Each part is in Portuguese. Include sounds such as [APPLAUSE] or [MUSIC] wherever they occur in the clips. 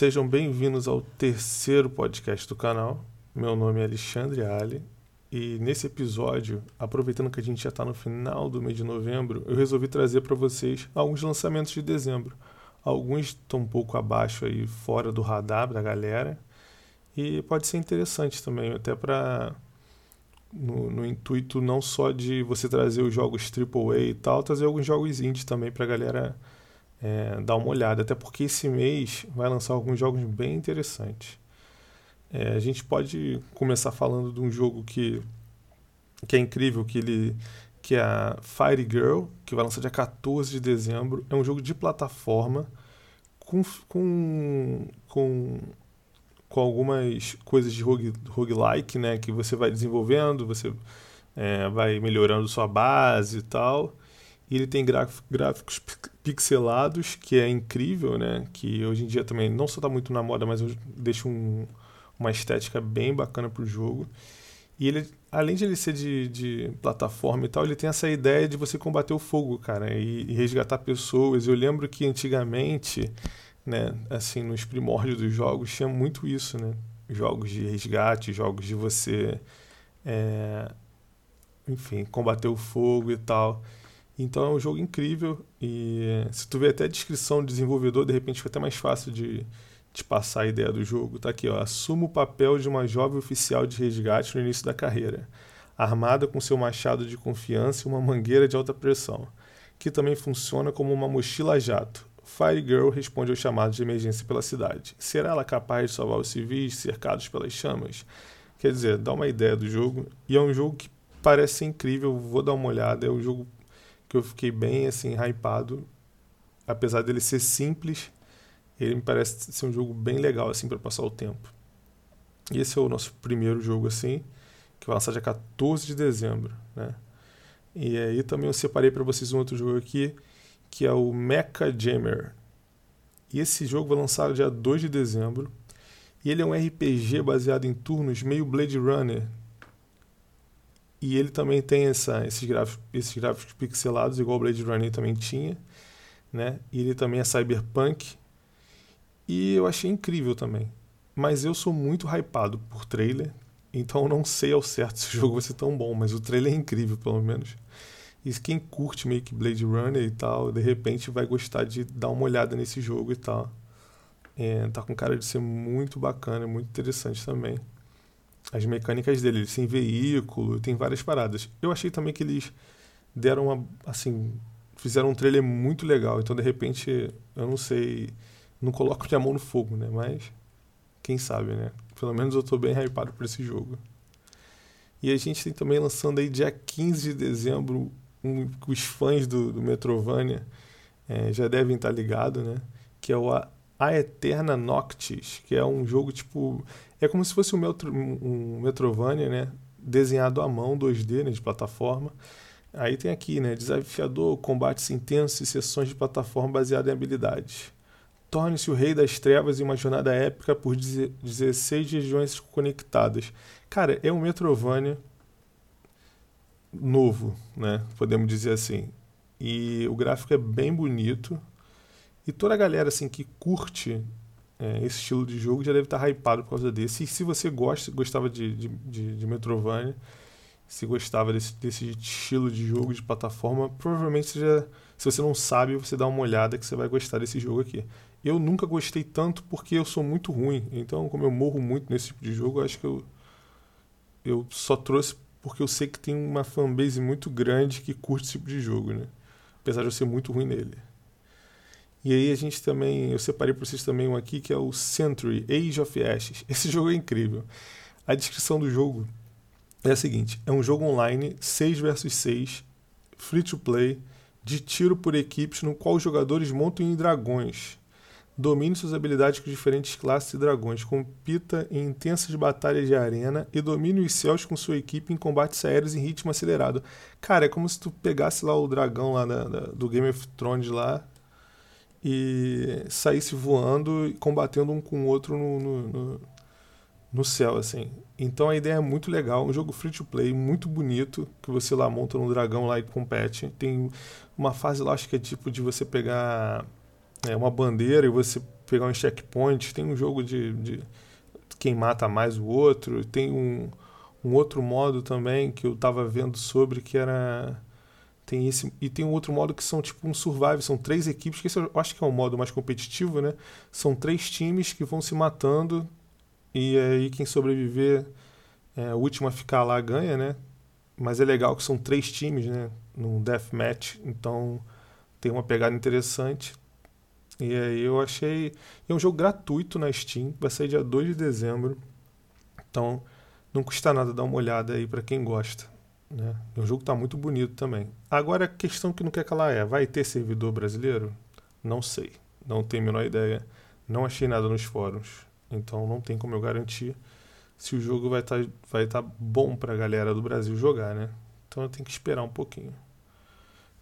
Sejam bem-vindos ao terceiro podcast do canal. Meu nome é Alexandre Ali e nesse episódio, aproveitando que a gente já está no final do mês de novembro, eu resolvi trazer para vocês alguns lançamentos de dezembro. Alguns estão um pouco abaixo aí, fora do radar da galera, e pode ser interessante também, até para no, no, intuito não só de você trazer os jogos AAA e tal, trazer alguns jogos indie também para a galera é, dar uma olhada, até porque esse mês vai lançar alguns jogos bem interessantes. É, a gente pode começar falando de um jogo que, que é incrível, que ele que é a Fire Girl, que vai lançar dia 14 de dezembro. É um jogo de plataforma com, com, com, com algumas coisas de rogue, roguelike, né? Que você vai desenvolvendo, você é, vai melhorando sua base e tal. E ele tem gráficos pixelados, que é incrível, né? Que hoje em dia também não só está muito na moda, mas deixa um, uma estética bem bacana para o jogo. E ele, além de ele ser de, de, plataforma e tal, ele tem essa ideia de você combater o fogo, cara, e, e, resgatar pessoas. Eu lembro que antigamente, né, assim, nos primórdios dos jogos, tinha muito isso, né? Jogos de resgate, jogos de você, é, enfim, combater o fogo e tal. Então é um jogo incrível e se tu ver até a descrição do desenvolvedor, de repente fica até mais fácil de, de passar a ideia do jogo. Tá aqui, ó. Assuma o papel de uma jovem oficial de resgate no início da carreira, armada com seu machado de confiança e uma mangueira de alta pressão, que também funciona como uma mochila jato. Fire Girl responde aos chamados de emergência pela cidade. Será ela capaz de salvar os civis cercados pelas chamas? Quer dizer, dá uma ideia do jogo. E é um jogo que parece incrível. Vou dar uma olhada. É um jogo que eu fiquei bem assim hypado, apesar dele ser simples, ele me parece ser um jogo bem legal assim para passar o tempo. E esse é o nosso primeiro jogo assim, que vai lançar dia 14 de dezembro, né? E aí também eu separei para vocês um outro jogo aqui, que é o Mecha Jammer. E esse jogo vai lançar dia 2 de dezembro. E ele é um RPG baseado em turnos, meio Blade Runner, e ele também tem essa, esses, gráficos, esses gráficos pixelados, igual o Blade Runner também tinha. Né? E ele também é cyberpunk. E eu achei incrível também. Mas eu sou muito hypado por trailer, então eu não sei ao certo se o jogo vai ser tão bom, mas o trailer é incrível, pelo menos. E quem curte meio que Blade Runner e tal, de repente vai gostar de dar uma olhada nesse jogo e tal. É, tá com cara de ser muito bacana, muito interessante também as mecânicas dele. Ele tem veículo, tem várias paradas. Eu achei também que eles deram uma. Assim, fizeram um trailer muito legal. Então, de repente, eu não sei. Não coloco minha mão no fogo, né? Mas, quem sabe, né? Pelo menos eu tô bem hypado por esse jogo. E a gente tem também lançando aí dia 15 de dezembro. Um, os fãs do, do Metrovania é, já devem estar ligados, né? Que é o A, A Eterna Noctis, que é um jogo tipo é como se fosse um, metro, um Metrovania, né? Desenhado à mão, 2D, né? De plataforma. Aí tem aqui, né? Desafiador, combates intensos e sessões de plataforma baseadas em habilidades. Torne-se o rei das trevas em uma jornada épica por 16 regiões conectadas. Cara, é um Metrovania novo, né? Podemos dizer assim. E o gráfico é bem bonito. E toda a galera assim que curte é, esse estilo de jogo já deve estar hypado por causa desse. E se você gosta, gostava de, de, de, de Metrovania, se gostava desse, desse estilo de jogo de plataforma, provavelmente você já, se você não sabe, você dá uma olhada que você vai gostar desse jogo aqui. Eu nunca gostei tanto porque eu sou muito ruim. Então, como eu morro muito nesse tipo de jogo, acho que eu, eu só trouxe porque eu sei que tem uma fanbase muito grande que curte esse tipo de jogo, né? Apesar de eu ser muito ruim nele. E aí a gente também, eu separei para vocês também um aqui que é o Century Age of Ashes. [LAUGHS] Esse jogo é incrível. A descrição do jogo é a seguinte: é um jogo online 6 versus 6, free to play, de tiro por equipes, no qual os jogadores montam em dragões. Domine suas habilidades com diferentes classes de dragões, compita em intensas batalhas de arena e domine os céus com sua equipe em combates aéreos em ritmo acelerado. Cara, é como se tu pegasse lá o dragão lá da, da, do Game of Thrones lá e saísse voando e combatendo um com o outro no, no, no, no, céu, assim. Então a ideia é muito legal, um jogo free to play, muito bonito, que você lá monta um dragão lá e compete. Tem uma fase lá, acho que é tipo de você pegar é, uma bandeira e você pegar uns checkpoints, tem um jogo de, de quem mata mais o outro, tem um, um outro modo também que eu estava vendo sobre que era tem esse e tem um outro modo que são tipo um survival, são três equipes, que esse eu acho que é o modo mais competitivo, né? São três times que vão se matando e aí quem sobreviver, é, o último a ficar lá ganha, né? Mas é legal que são três times, né? Num deathmatch, então tem uma pegada interessante. E aí eu achei. É um jogo gratuito na Steam, vai sair dia 2 de dezembro. Então não custa nada dar uma olhada aí para quem gosta. Né? O jogo está muito bonito também. Agora a questão que não quer calar é: vai ter servidor brasileiro? Não sei. Não tenho a menor ideia. Não achei nada nos fóruns. Então não tem como eu garantir se o jogo vai estar tá, vai tá bom para a galera do Brasil jogar, né? Então eu tenho que esperar um pouquinho.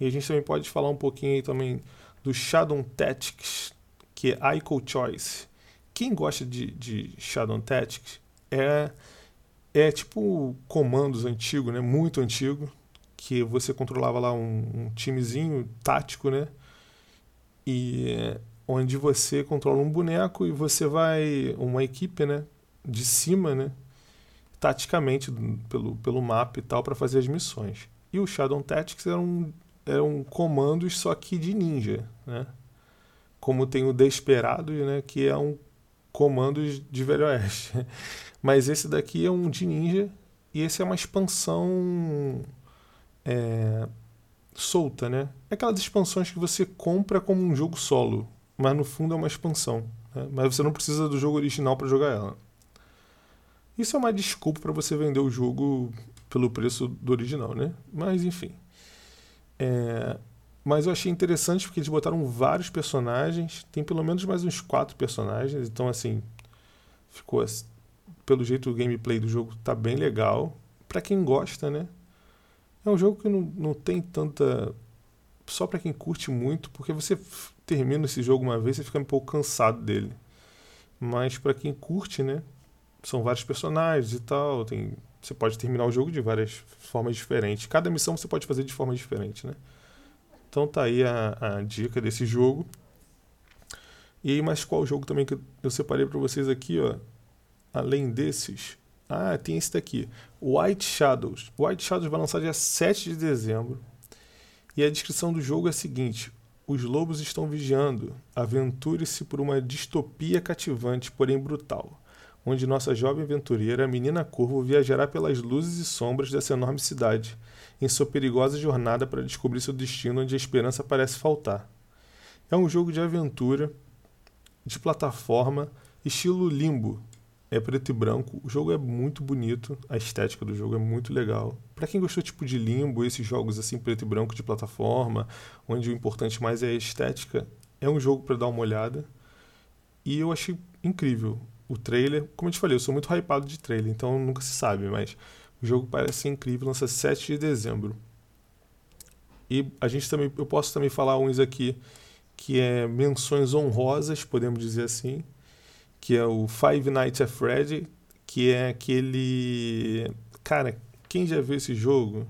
E a gente também pode falar um pouquinho aí também do Shadow Tactics, que é Ico Choice. Quem gosta de, de Shadow Tactics é, é tipo comandos antigo, né? Muito antigo, que você controlava lá um, um timezinho tático, né? E onde você controla um boneco e você vai uma equipe, né? De cima, né? Taticamente pelo, pelo mapa e tal para fazer as missões. E o Shadow Tactics era um eram comandos só que de ninja, né? Como tem o Desperados, né? Que é um comando de Velho Oeste. [LAUGHS] Mas esse daqui é um de ninja e esse é uma expansão é, solta, né? É aquelas expansões que você compra como um jogo solo, mas no fundo é uma expansão. Né? Mas você não precisa do jogo original para jogar ela. Isso é uma desculpa para você vender o jogo pelo preço do original, né? Mas enfim. É, mas eu achei interessante porque eles botaram vários personagens. Tem pelo menos mais uns quatro personagens. Então, assim, ficou. Pelo jeito, o gameplay do jogo tá bem legal. para quem gosta, né? É um jogo que não, não tem tanta. Só para quem curte muito, porque você termina esse jogo uma vez e fica um pouco cansado dele. Mas para quem curte, né? São vários personagens e tal. Tem você pode terminar o jogo de várias formas diferentes. Cada missão você pode fazer de forma diferente, né? Então tá aí a, a dica desse jogo. E aí, mas qual jogo também que eu separei para vocês aqui, ó? Além desses. Ah, tem esse daqui. White Shadows. White Shadows vai lançar dia 7 de dezembro. E a descrição do jogo é a seguinte: Os lobos estão vigiando. Aventure-se por uma distopia cativante, porém brutal onde nossa jovem aventureira, a menina Corvo, viajará pelas luzes e sombras dessa enorme cidade, em sua perigosa jornada para descobrir seu destino onde a esperança parece faltar. É um jogo de aventura, de plataforma, estilo limbo. É preto e branco, o jogo é muito bonito, a estética do jogo é muito legal. Para quem gostou tipo de limbo, esses jogos assim preto e branco de plataforma, onde o importante mais é a estética, é um jogo para dar uma olhada. E eu achei incrível o trailer. Como eu te falei, eu sou muito hypado de trailer, então nunca se sabe, mas o jogo parece incrível, lança 7 de dezembro. E a gente também, eu posso também falar uns aqui que é menções honrosas, podemos dizer assim, que é o Five Nights at Freddy, que é aquele, cara, quem já viu esse jogo?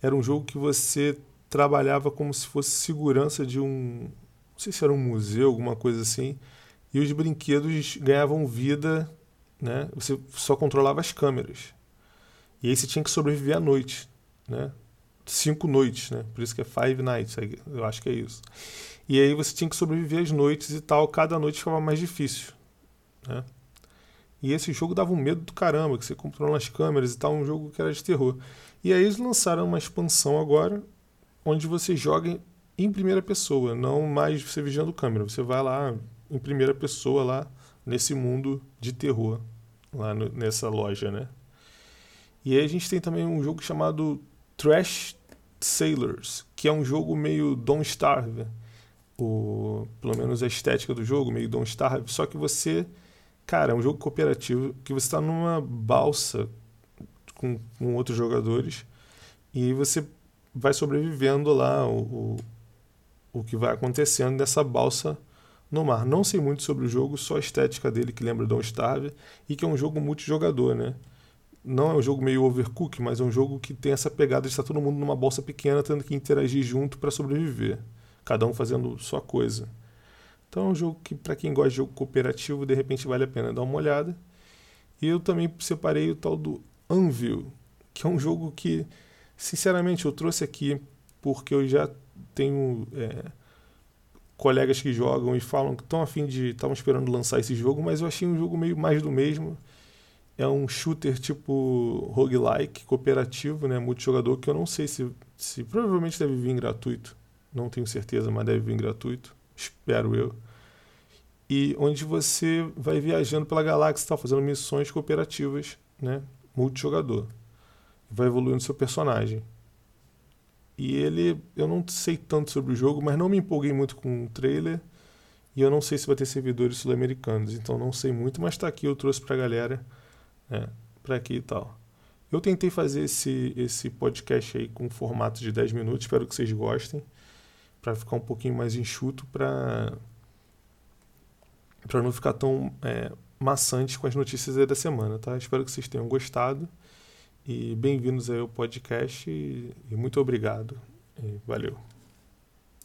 Era um jogo que você trabalhava como se fosse segurança de um, não sei se era um museu, alguma coisa assim e os brinquedos ganhavam vida, né? Você só controlava as câmeras. E aí você tinha que sobreviver à noite, né? Cinco noites, né? Por isso que é Five Nights, eu acho que é isso. E aí você tinha que sobreviver às noites e tal, cada noite ficava mais difícil, né? E esse jogo dava um medo do caramba, que você controlava as câmeras e tal, um jogo que era de terror. E aí eles lançaram uma expansão agora, onde você joga em primeira pessoa, não mais você vigiando câmera. Você vai lá, em primeira pessoa lá nesse mundo de terror, lá no, nessa loja, né? E aí a gente tem também um jogo chamado Trash Sailors, que é um jogo meio Don't Starve. O, pelo menos a estética do jogo, meio Don't Starve, só que você, cara, é um jogo cooperativo que você está numa balsa com, com outros jogadores e você vai sobrevivendo lá o, o, o que vai acontecendo nessa balsa no mar. Não sei muito sobre o jogo, só a estética dele que lembra Don't Starve e que é um jogo multijogador, né? Não é um jogo meio overcook, mas é um jogo que tem essa pegada de estar todo mundo numa bolsa pequena tendo que interagir junto para sobreviver, cada um fazendo sua coisa. Então é um jogo que, para quem gosta de jogo cooperativo, de repente vale a pena dar uma olhada. E eu também separei o tal do Anvil, que é um jogo que, sinceramente, eu trouxe aqui porque eu já tenho é, colegas que jogam e falam que estão afim de. estavam esperando lançar esse jogo, mas eu achei um jogo meio mais do mesmo. É um shooter tipo roguelike, cooperativo, né, multijogador, que eu não sei se, se provavelmente deve vir gratuito. Não tenho certeza, mas deve vir gratuito. Espero eu. E onde você vai viajando pela galáxia, tá, fazendo missões cooperativas, né, multijogador. Vai evoluindo seu personagem. E ele, eu não sei tanto sobre o jogo, mas não me empolguei muito com o trailer. E eu não sei se vai ter servidores sul-americanos, então não sei muito, mas tá aqui, eu trouxe pra galera, né, pra aqui e tal. Eu tentei fazer esse, esse podcast aí com formato de 10 minutos, espero que vocês gostem, para ficar um pouquinho mais enxuto, para para não ficar tão é, maçante com as notícias da semana, tá? Espero que vocês tenham gostado. E bem-vindos ao podcast e, e muito obrigado. E valeu.